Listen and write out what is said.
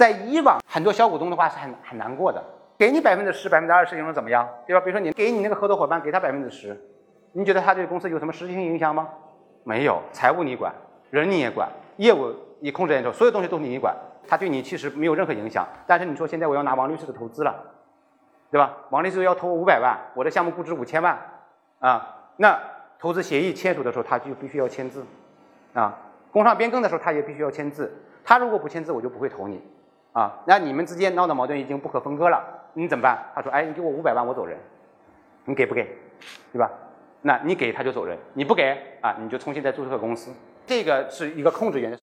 在以往，很多小股东的话是很很难过的，给你百分之十、百分之二十又能怎么样，对吧？比如说你给你那个合作伙伴给他百分之十，你觉得他对公司有什么实质性影响吗？没有，财务你管，人你也管，业务你控制也，所有东西都是你管，他对你其实没有任何影响。但是你说现在我要拿王律师的投资了，对吧？王律师要投五百万，我的项目估值五千万，啊，那投资协议签署的时候他就必须要签字，啊，工商变更的时候他也必须要签字。他如果不签字，我就不会投你，啊，那你们之间闹的矛盾已经不可分割了，你怎么办？他说，哎，你给我五百万，我走人，你给不给？对吧？那你给他就走人，你不给啊，你就重新再注册个公司，这个是一个控制原则。